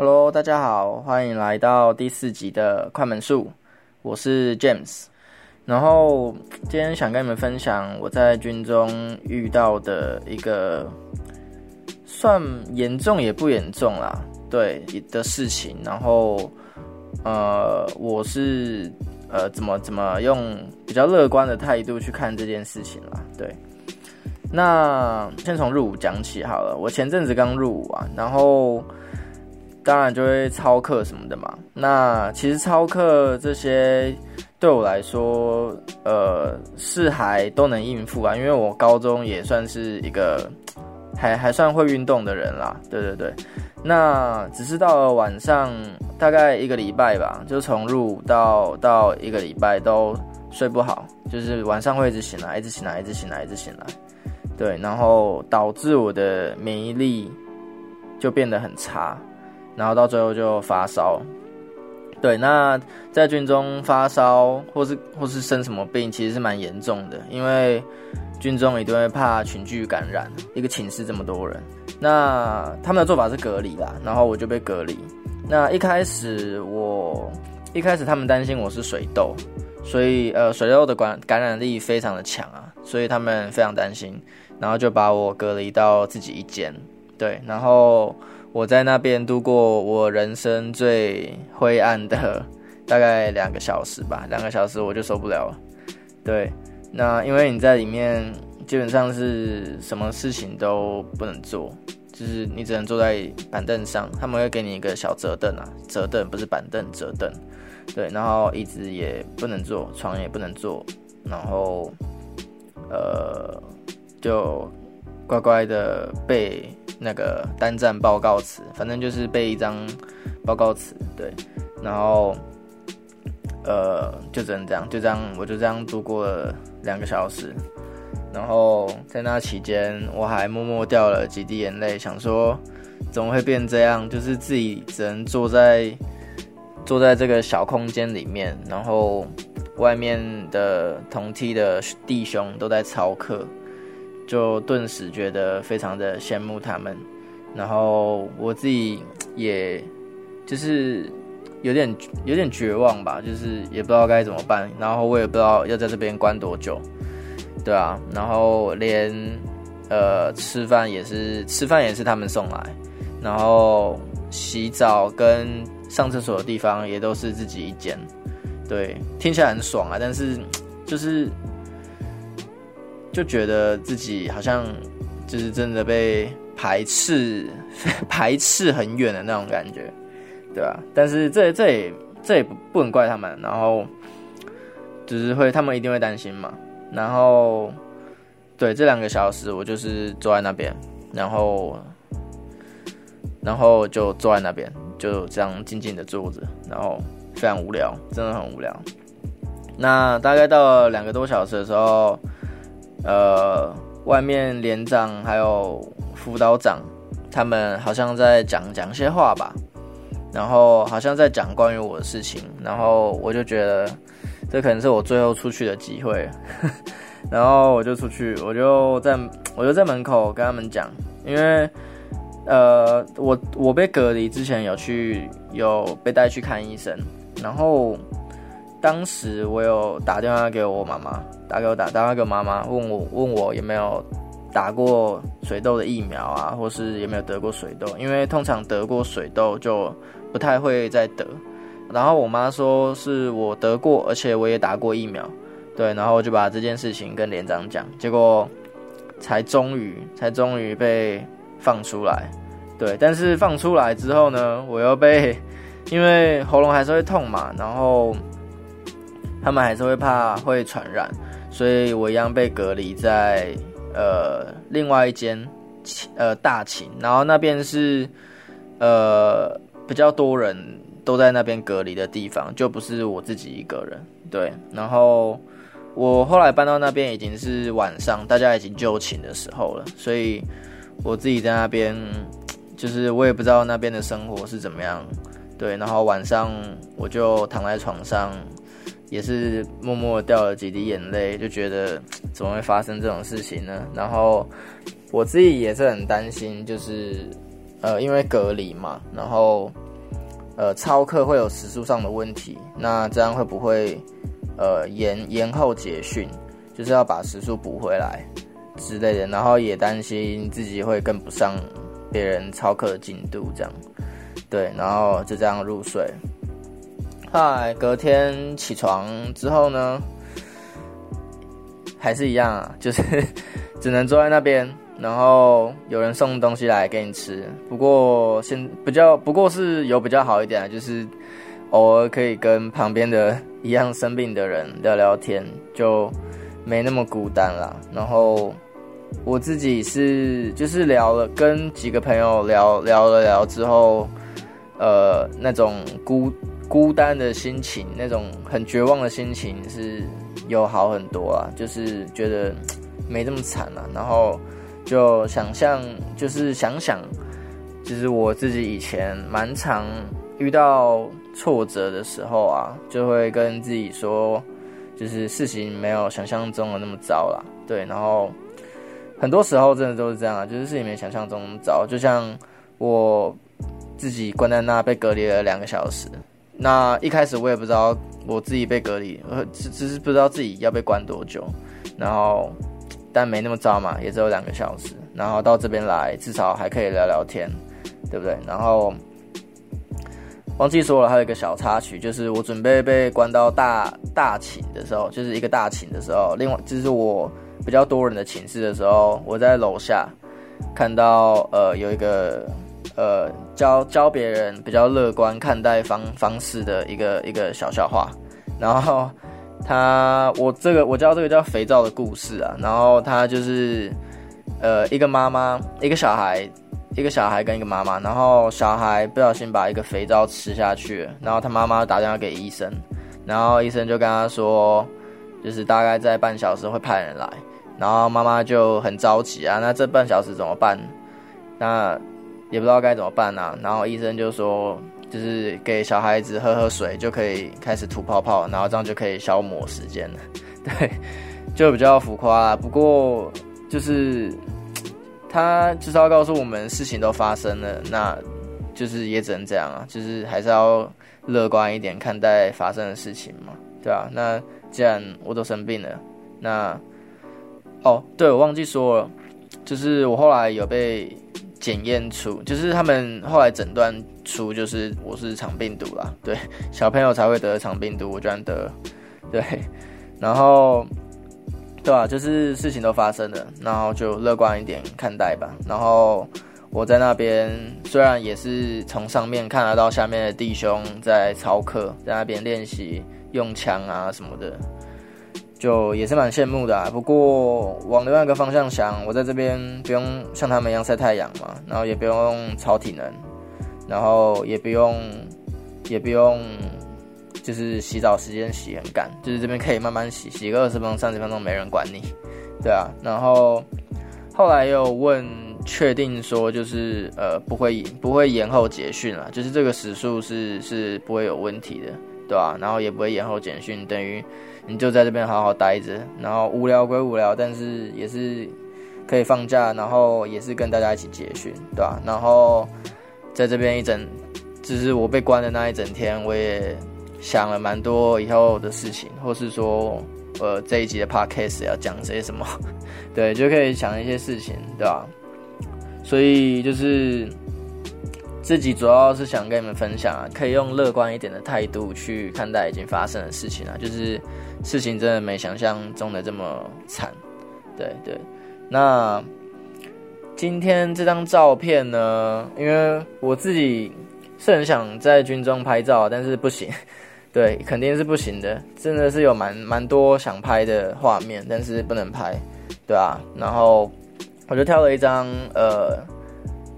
Hello，大家好，欢迎来到第四集的快门术，我是 James。然后今天想跟你们分享我在军中遇到的一个算严重也不严重啦，对的事情。然后呃，我是呃怎么怎么用比较乐观的态度去看这件事情啦，对。那先从入伍讲起好了。我前阵子刚入伍啊，然后当然就会操课什么的嘛。那其实操课这些对我来说，呃，是还都能应付啊，因为我高中也算是一个还还算会运动的人啦。对对对。那只是到了晚上，大概一个礼拜吧，就从入伍到到一个礼拜都睡不好，就是晚上会一直醒来，一直醒来，一直醒来，一直醒来。对，然后导致我的免疫力就变得很差，然后到最后就发烧。对，那在军中发烧或是或是生什么病，其实是蛮严重的，因为军中一定会怕群聚感染，一个寝室这么多人，那他们的做法是隔离啦，然后我就被隔离。那一开始我一开始他们担心我是水痘，所以呃水痘的感感染力非常的强啊，所以他们非常担心。然后就把我隔离到自己一间，对，然后我在那边度过我人生最灰暗的大概两个小时吧，两个小时我就受不了了，对，那因为你在里面基本上是什么事情都不能做，就是你只能坐在板凳上，他们会给你一个小折凳啊，折凳不是板凳，折凳，对，然后椅子也不能坐，床也不能坐，然后，呃。就乖乖的被那个单站报告词，反正就是背一张报告词，对，然后呃就只能这样，就这样，我就这样度过了两个小时，然后在那期间我还默默掉了几滴眼泪，想说怎么会变这样，就是自己只能坐在坐在这个小空间里面，然后外面的同梯的弟兄都在操课。就顿时觉得非常的羡慕他们，然后我自己也就是有点有点绝望吧，就是也不知道该怎么办，然后我也不知道要在这边关多久，对啊，然后连呃吃饭也是吃饭也是他们送来，然后洗澡跟上厕所的地方也都是自己一间，对，听起来很爽啊，但是就是。就觉得自己好像就是真的被排斥，排斥很远的那种感觉，对吧？但是这这也这也不不能怪他们，然后就是会他们一定会担心嘛。然后对这两个小时，我就是坐在那边，然后然后就坐在那边，就这样静静的坐着，然后非常无聊，真的很无聊。那大概到了两个多小时的时候。呃，外面连长还有辅导长，他们好像在讲讲些话吧，然后好像在讲关于我的事情，然后我就觉得这可能是我最后出去的机会，然后我就出去，我就在我就在门口跟他们讲，因为呃，我我被隔离之前有去有被带去看医生，然后。当时我有打电话给我妈妈，打给我打打电话给我妈妈，问我问我有没有打过水痘的疫苗啊，或是有没有得过水痘？因为通常得过水痘就不太会再得。然后我妈说是我得过，而且我也打过疫苗，对。然后我就把这件事情跟连长讲，结果才终于才终于被放出来，对。但是放出来之后呢，我又被因为喉咙还是会痛嘛，然后。他们还是会怕会传染，所以我一样被隔离在呃另外一间呃大寝，然后那边是呃比较多人都在那边隔离的地方，就不是我自己一个人。对，然后我后来搬到那边已经是晚上，大家已经就寝的时候了，所以我自己在那边就是我也不知道那边的生活是怎么样。对，然后晚上我就躺在床上。也是默默掉了几滴眼泪，就觉得怎么会发生这种事情呢？然后我自己也是很担心，就是呃，因为隔离嘛，然后呃超课会有时速上的问题，那这样会不会呃延延后结训，就是要把时速补回来之类的，然后也担心自己会跟不上别人超课的进度，这样对，然后就这样入睡。后来隔天起床之后呢，还是一样啊，就是 只能坐在那边。然后有人送东西来给你吃，不过现比较不过是有比较好一点，就是偶尔可以跟旁边的一样生病的人聊聊天，就没那么孤单了。然后我自己是就是聊了跟几个朋友聊聊了聊之后，呃，那种孤孤单的心情，那种很绝望的心情是有好很多啊，就是觉得没这么惨了。然后。就想象，就是想想，其实我自己以前蛮常遇到挫折的时候啊，就会跟自己说，就是事情没有想象中的那么糟啦。对，然后很多时候真的都是这样啊，就是事情没想象中那么糟。就像我自己关在那被隔离了两个小时，那一开始我也不知道我自己被隔离，呃只只是不知道自己要被关多久，然后。但没那么糟嘛，也只有两个小时。然后到这边来，至少还可以聊聊天，对不对？然后忘记说了，还有一个小插曲，就是我准备被关到大大寝的时候，就是一个大寝的时候。另外，就是我比较多人的寝室的时候，我在楼下看到呃有一个呃教教别人比较乐观看待方方式的一个一个小笑话，然后。他，我这个我叫这个叫肥皂的故事啊，然后他就是，呃，一个妈妈，一个小孩，一个小孩跟一个妈妈，然后小孩不小心把一个肥皂吃下去，然后他妈妈打电话给医生，然后医生就跟他说，就是大概在半小时会派人来，然后妈妈就很着急啊，那这半小时怎么办？那也不知道该怎么办啊，然后医生就说。就是给小孩子喝喝水就可以开始吐泡泡，然后这样就可以消磨时间了。对，就比较浮夸啦。不过就是他就是要告诉我们事情都发生了，那就是也只能这样啊。就是还是要乐观一点看待发生的事情嘛，对吧？那既然我都生病了，那哦，对我忘记说了，就是我后来有被。检验出就是他们后来诊断出就是我是肠病毒啦，对，小朋友才会得肠病毒，我居然得，对，然后对啊？就是事情都发生了，然后就乐观一点看待吧。然后我在那边虽然也是从上面看得到下面的弟兄在操课，在那边练习用枪啊什么的。就也是蛮羡慕的啊，不过往另外一个方向想，我在这边不用像他们一样晒太阳嘛，然后也不用超体能，然后也不用也不用就是洗澡时间洗很赶，就是这边可以慢慢洗，洗个二十分钟、三十分钟没人管你，对啊。然后后来又问确定说就是呃不会不会延后结训了，就是这个时数是是不会有问题的，对吧？然后也不会延后简讯，等于。你就在这边好好待着，然后无聊归无聊，但是也是可以放假，然后也是跟大家一起结训，对吧？然后在这边一整，就是我被关的那一整天，我也想了蛮多以后的事情，或是说，呃，这一集的 podcast 要讲些什么，对，就可以想一些事情，对吧？所以就是。自己主要是想跟你们分享啊，可以用乐观一点的态度去看待已经发生的事情啊，就是事情真的没想象中的这么惨，对对。那今天这张照片呢，因为我自己是很想在军中拍照，但是不行，对，肯定是不行的，真的是有蛮蛮多想拍的画面，但是不能拍，对啊。然后我就挑了一张，呃，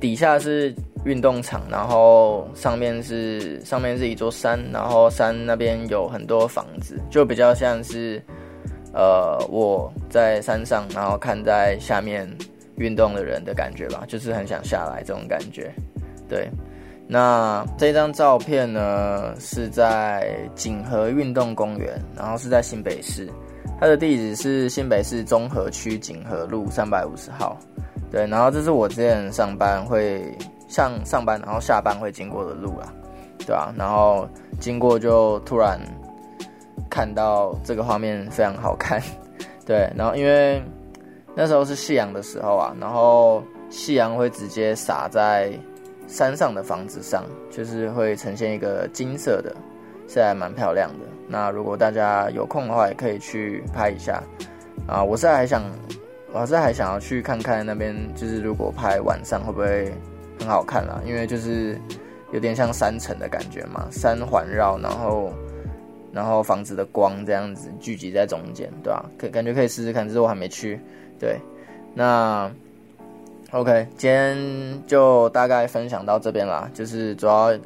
底下是。运动场，然后上面是上面是一座山，然后山那边有很多房子，就比较像是，呃，我在山上，然后看在下面运动的人的感觉吧，就是很想下来这种感觉。对，那这张照片呢是在锦和运动公园，然后是在新北市，它的地址是新北市中和区锦和路三百五十号。对，然后这是我之前上班会。像上班然后下班会经过的路啊，对吧？然后经过就突然看到这个画面非常好看，对，然后因为那时候是夕阳的时候啊，然后夕阳会直接洒在山上的房子上，就是会呈现一个金色的，是还蛮漂亮的。那如果大家有空的话，也可以去拍一下啊。我是还想，我是还想要去看看那边，就是如果拍晚上会不会很好看啦？因为就是有点像山城的感觉嘛，山环绕，然后然后房子的光这样子聚集在中间，对吧？可感觉可以试试看，只是我还没去。对，那 OK，今天就大概分享到这边啦，就是主要。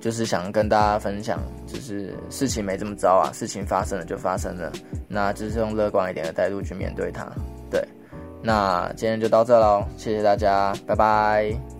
就是想跟大家分享，就是事情没这么糟啊，事情发生了就发生了，那就是用乐观一点的态度去面对它。对，那今天就到这喽，谢谢大家，拜拜。